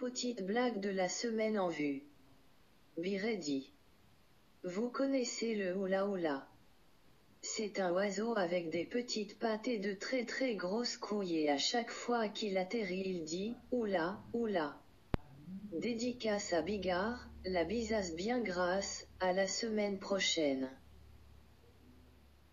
Petite blague de la semaine en vue. Biredi. Vous connaissez le oula oula. C'est un oiseau avec des petites pattes et de très très grosses couilles et à chaque fois qu'il atterrit il dit oula oula. Dédicace à Bigard, la bisasse bien grasse, à la semaine prochaine.